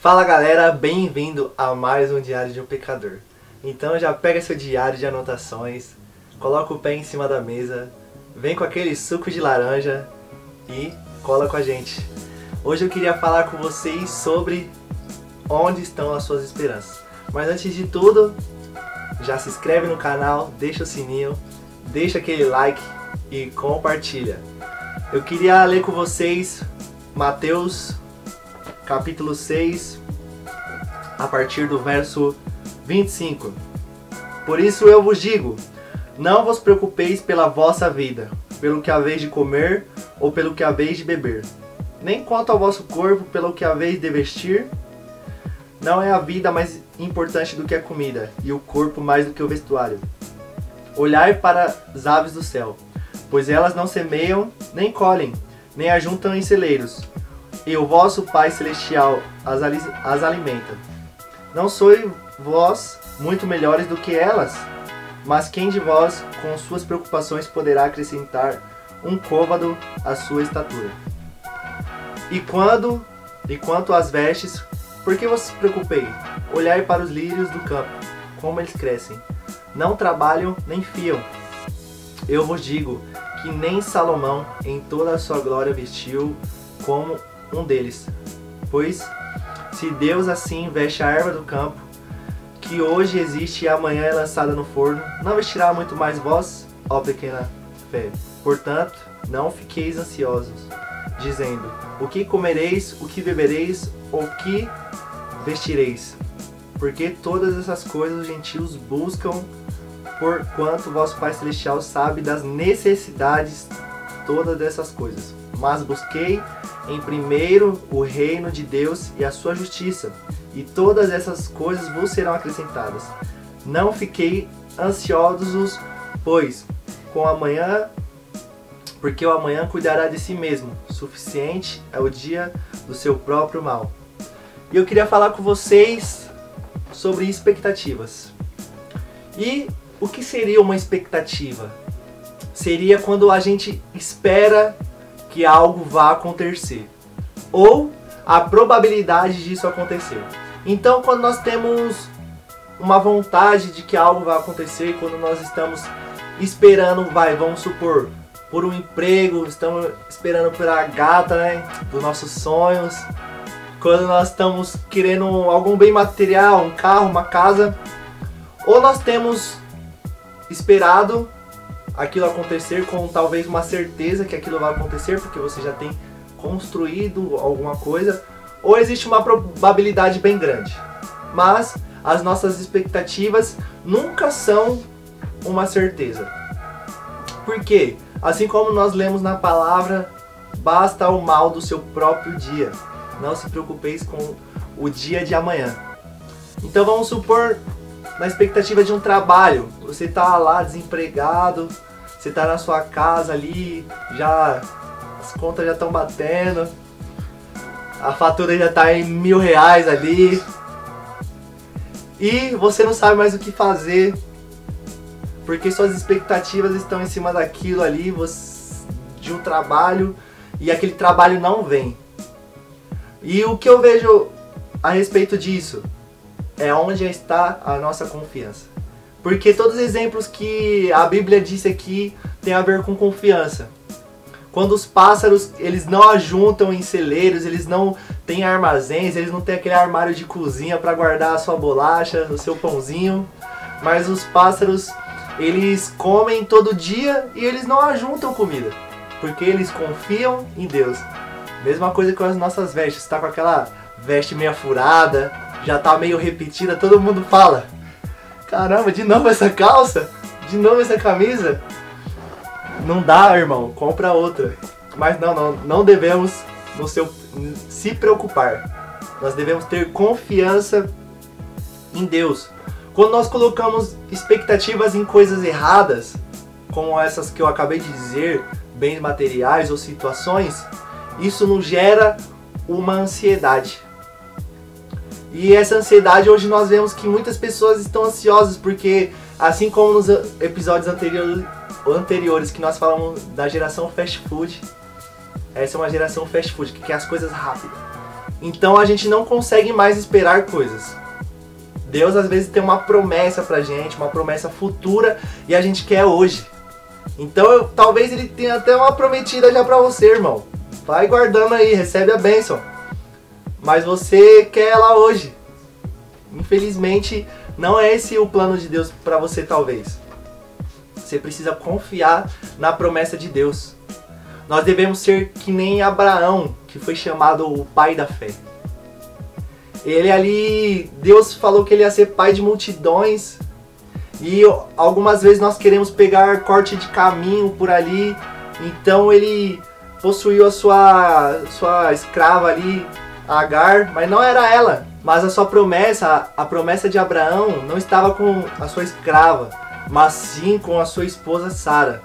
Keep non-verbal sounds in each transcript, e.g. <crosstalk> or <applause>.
Fala galera, bem-vindo a mais um Diário de um Pecador. Então já pega seu diário de anotações, coloca o pé em cima da mesa, vem com aquele suco de laranja e cola com a gente. Hoje eu queria falar com vocês sobre onde estão as suas esperanças. Mas antes de tudo, já se inscreve no canal, deixa o sininho, deixa aquele like e compartilha. Eu queria ler com vocês Mateus capítulo 6, a partir do verso 25. Por isso eu vos digo: não vos preocupeis pela vossa vida, pelo que haveis de comer ou pelo que haveis de beber, nem quanto ao vosso corpo, pelo que haveis de vestir. Não é a vida mais importante do que a comida, e o corpo mais do que o vestuário. Olhai para as aves do céu, pois elas não semeiam, nem colhem, nem ajuntam em celeiros, e o vosso Pai Celestial as, as alimenta. Não sois vós muito melhores do que elas? Mas quem de vós, com suas preocupações, poderá acrescentar um côvado à sua estatura? E quando, e quanto às vestes, por que vos preocupei? Olhai para os lírios do campo, como eles crescem. Não trabalham nem fiam. Eu vos digo que nem Salomão, em toda a sua glória, vestiu como um deles. Pois, se Deus assim veste a erva do campo, que hoje existe e amanhã é lançada no forno, não vestirá muito mais vós, ó pequena fé. Portanto, não fiqueis ansiosos, dizendo: o que comereis, o que bebereis, ou que vestireis? Porque todas essas coisas os gentios buscam, por quanto vosso Pai Celestial sabe das necessidades todas dessas coisas. Mas busquei em primeiro o reino de Deus e a sua justiça, e todas essas coisas vos serão acrescentadas. Não fiquei ansiosos, pois com amanhã, porque o amanhã cuidará de si mesmo. Suficiente é o dia do seu próprio mal. E eu queria falar com vocês sobre expectativas. E o que seria uma expectativa? Seria quando a gente espera que algo vá acontecer ou a probabilidade disso acontecer. Então, quando nós temos uma vontade de que algo vai acontecer, quando nós estamos esperando, vai, vamos supor, por um emprego, estamos esperando pela gata, né, dos nossos sonhos, quando nós estamos querendo algum bem material, um carro, uma casa, ou nós temos esperado aquilo acontecer com talvez uma certeza que aquilo vai acontecer, porque você já tem construído alguma coisa, ou existe uma probabilidade bem grande. Mas as nossas expectativas nunca são uma certeza. Por quê? Assim como nós lemos na palavra, basta o mal do seu próprio dia. Não se preocupeis com o dia de amanhã. Então vamos supor na expectativa de um trabalho, você está lá desempregado, você tá na sua casa ali, já as contas já estão batendo, a fatura já tá em mil reais ali, e você não sabe mais o que fazer, porque suas expectativas estão em cima daquilo ali, você, de um trabalho, e aquele trabalho não vem. E o que eu vejo a respeito disso é onde está a nossa confiança. Porque todos os exemplos que a Bíblia disse aqui tem a ver com confiança. Quando os pássaros, eles não ajuntam em celeiros, eles não têm armazéns, eles não têm aquele armário de cozinha para guardar a sua bolacha, o seu pãozinho, mas os pássaros, eles comem todo dia e eles não ajuntam comida, porque eles confiam em Deus. Mesma coisa com as nossas vestes, está com aquela veste meio furada, já tá meio repetida, todo mundo fala: Caramba, de novo essa calça? De novo essa camisa? Não dá, irmão, compra outra. Mas não, não, não devemos no seu, se preocupar. Nós devemos ter confiança em Deus. Quando nós colocamos expectativas em coisas erradas, como essas que eu acabei de dizer, bens materiais ou situações, isso nos gera uma ansiedade. E essa ansiedade, hoje nós vemos que muitas pessoas estão ansiosas porque Assim como nos episódios anteriores, que nós falamos da geração fast food, essa é uma geração fast food que quer as coisas rápidas. Então a gente não consegue mais esperar coisas. Deus às vezes tem uma promessa pra gente, uma promessa futura e a gente quer hoje. Então eu, talvez ele tenha até uma prometida já pra você, irmão. Vai guardando aí, recebe a bênção. Mas você quer ela hoje. Infelizmente, não é esse o plano de Deus para você talvez. Você precisa confiar na promessa de Deus. Nós devemos ser que nem Abraão, que foi chamado o pai da fé. Ele ali, Deus falou que ele ia ser pai de multidões. E algumas vezes nós queremos pegar corte de caminho por ali. Então ele possuiu a sua, sua escrava ali, Agar, mas não era ela. Mas a sua promessa, a promessa de Abraão, não estava com a sua escrava, mas sim com a sua esposa Sara.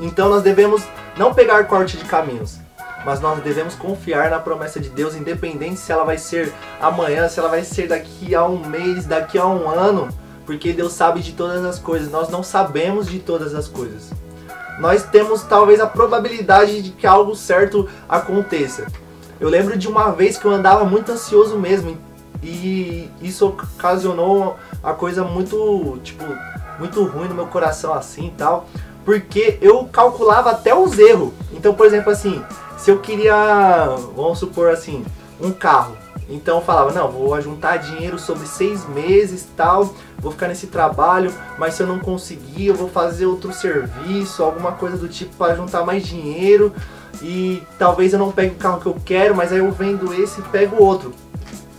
Então nós devemos não pegar corte de caminhos, mas nós devemos confiar na promessa de Deus, independente se ela vai ser amanhã, se ela vai ser daqui a um mês, daqui a um ano, porque Deus sabe de todas as coisas, nós não sabemos de todas as coisas. Nós temos talvez a probabilidade de que algo certo aconteça. Eu lembro de uma vez que eu andava muito ansioso mesmo e isso ocasionou uma coisa muito, tipo, muito ruim no meu coração assim e tal, porque eu calculava até os erros. Então, por exemplo, assim, se eu queria, vamos supor assim, um carro, então eu falava, não, vou juntar dinheiro sobre seis meses tal, vou ficar nesse trabalho, mas se eu não conseguir, eu vou fazer outro serviço, alguma coisa do tipo para juntar mais dinheiro e talvez eu não pegue o carro que eu quero, mas aí eu vendo esse e pego outro.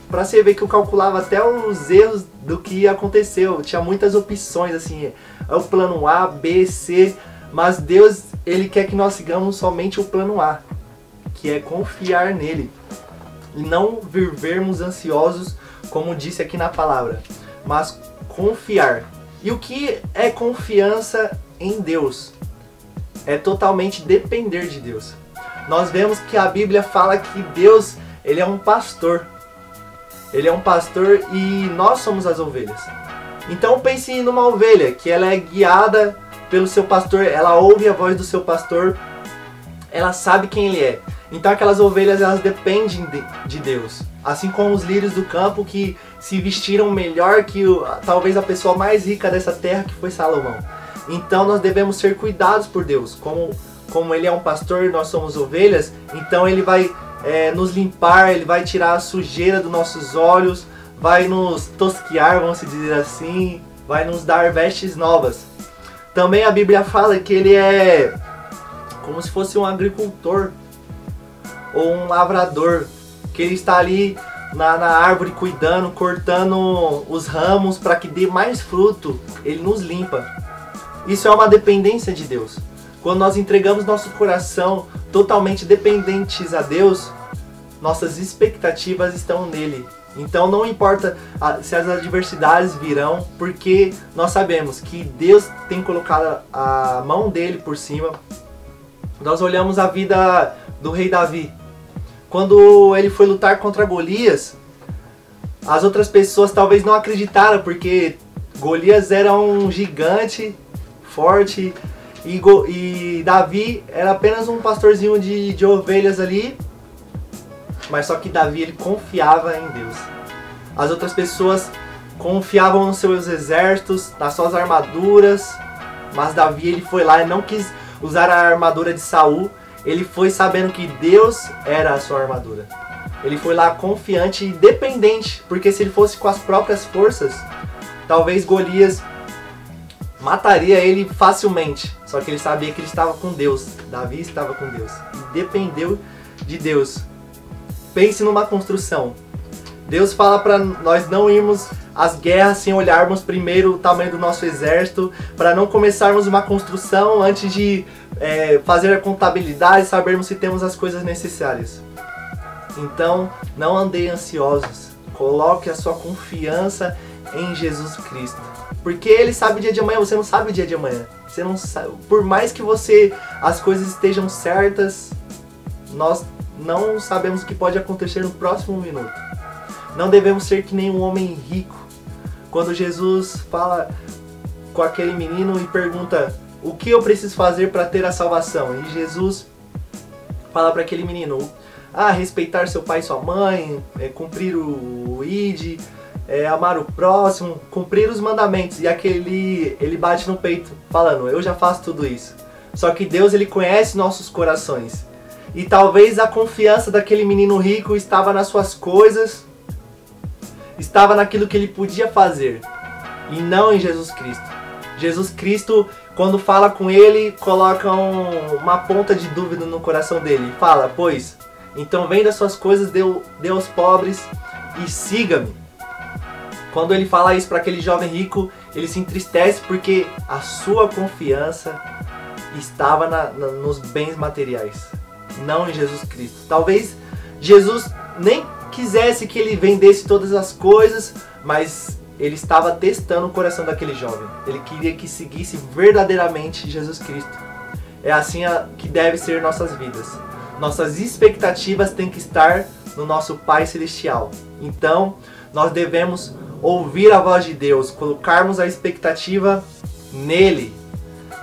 Pra você ver que eu calculava até os erros do que aconteceu, tinha muitas opções assim, é o plano A, B, C, mas Deus, ele quer que nós sigamos somente o plano A que é confiar nele e não vivermos ansiosos, como disse aqui na palavra, mas confiar. E o que é confiança em Deus? É totalmente depender de Deus. Nós vemos que a Bíblia fala que Deus, ele é um pastor. Ele é um pastor e nós somos as ovelhas. Então pense numa ovelha que ela é guiada pelo seu pastor, ela ouve a voz do seu pastor, ela sabe quem ele é. Então aquelas ovelhas elas dependem de, de Deus. Assim como os lírios do campo que se vestiram melhor que o, talvez a pessoa mais rica dessa terra que foi Salomão. Então nós devemos ser cuidados por Deus. Como, como ele é um pastor, nós somos ovelhas, então ele vai é, nos limpar, ele vai tirar a sujeira dos nossos olhos, vai nos tosquear, vamos dizer assim, vai nos dar vestes novas. Também a Bíblia fala que ele é como se fosse um agricultor ou um lavrador que ele está ali na, na árvore cuidando, cortando os ramos para que dê mais fruto, ele nos limpa. Isso é uma dependência de Deus. Quando nós entregamos nosso coração totalmente dependentes a Deus, nossas expectativas estão nele. Então não importa se as adversidades virão, porque nós sabemos que Deus tem colocado a mão dele por cima. Nós olhamos a vida do rei Davi. Quando ele foi lutar contra Golias, as outras pessoas talvez não acreditaram, porque Golias era um gigante forte e, Go e Davi era apenas um pastorzinho de, de ovelhas ali. Mas só que Davi ele confiava em Deus. As outras pessoas confiavam nos seus exércitos, nas suas armaduras, mas Davi ele foi lá e não quis usar a armadura de Saul ele foi sabendo que Deus era a sua armadura. Ele foi lá confiante e dependente, porque se ele fosse com as próprias forças, talvez Golias mataria ele facilmente. Só que ele sabia que ele estava com Deus. Davi estava com Deus e dependeu de Deus. Pense numa construção. Deus fala para nós não irmos às guerras sem olharmos primeiro o tamanho do nosso exército, para não começarmos uma construção antes de é, fazer a contabilidade sabermos se temos as coisas necessárias. Então, não andei ansiosos. Coloque a sua confiança em Jesus Cristo. Porque ele sabe o dia de amanhã, você não sabe o dia de amanhã. Você não sabe, por mais que você as coisas estejam certas, nós não sabemos o que pode acontecer no próximo minuto. Não devemos ser que nem um homem rico. Quando Jesus fala com aquele menino e pergunta: "O que eu preciso fazer para ter a salvação?" E Jesus fala para aquele menino: "Ah, respeitar seu pai e sua mãe, é, cumprir o id, é, amar o próximo, cumprir os mandamentos". E aquele ele bate no peito, falando: "Eu já faço tudo isso". Só que Deus ele conhece nossos corações. E talvez a confiança daquele menino rico estava nas suas coisas, estava naquilo que ele podia fazer, e não em Jesus Cristo. Jesus Cristo, quando fala com ele, coloca um, uma ponta de dúvida no coração dele. Fala, pois, então venda suas coisas, dê, dê aos pobres e siga-me. Quando ele fala isso para aquele jovem rico, ele se entristece porque a sua confiança estava na, na, nos bens materiais, não em Jesus Cristo. Talvez Jesus nem quisesse que ele vendesse todas as coisas, mas ele estava testando o coração daquele jovem. Ele queria que seguisse verdadeiramente Jesus Cristo. É assim que deve ser nossas vidas. Nossas expectativas têm que estar no nosso Pai Celestial. Então, nós devemos ouvir a voz de Deus, colocarmos a expectativa nele,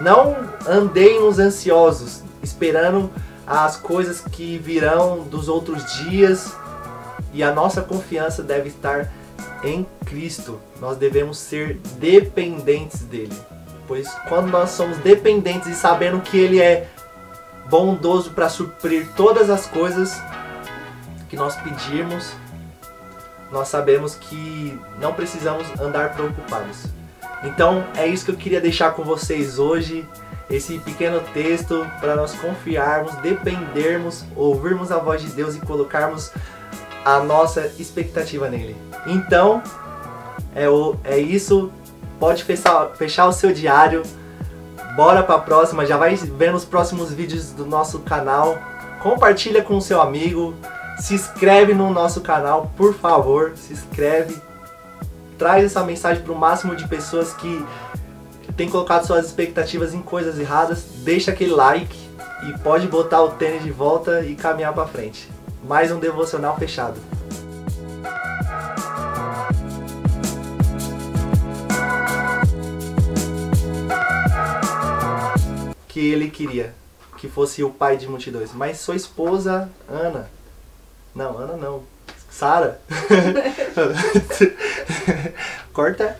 não andemos ansiosos, esperando as coisas que virão dos outros dias, e a nossa confiança deve estar em Cristo. Nós devemos ser dependentes dele. Pois quando nós somos dependentes e sabendo que ele é bondoso para suprir todas as coisas que nós pedirmos, nós sabemos que não precisamos andar preocupados. Então é isso que eu queria deixar com vocês hoje, esse pequeno texto para nós confiarmos, dependermos, ouvirmos a voz de Deus e colocarmos a nossa expectativa nele. Então, é, o, é isso. Pode fechar, fechar o seu diário. Bora para a próxima. Já vai ver nos próximos vídeos do nosso canal. Compartilha com o seu amigo. Se inscreve no nosso canal, por favor. Se inscreve traz essa mensagem para o máximo de pessoas que têm colocado suas expectativas em coisas erradas. Deixa aquele like e pode botar o tênis de volta e caminhar para frente. Mais um devocional fechado. Que ele queria que fosse o pai de multidões, mas sua esposa Ana, não, Ana não, Sara. <laughs> <laughs> Corta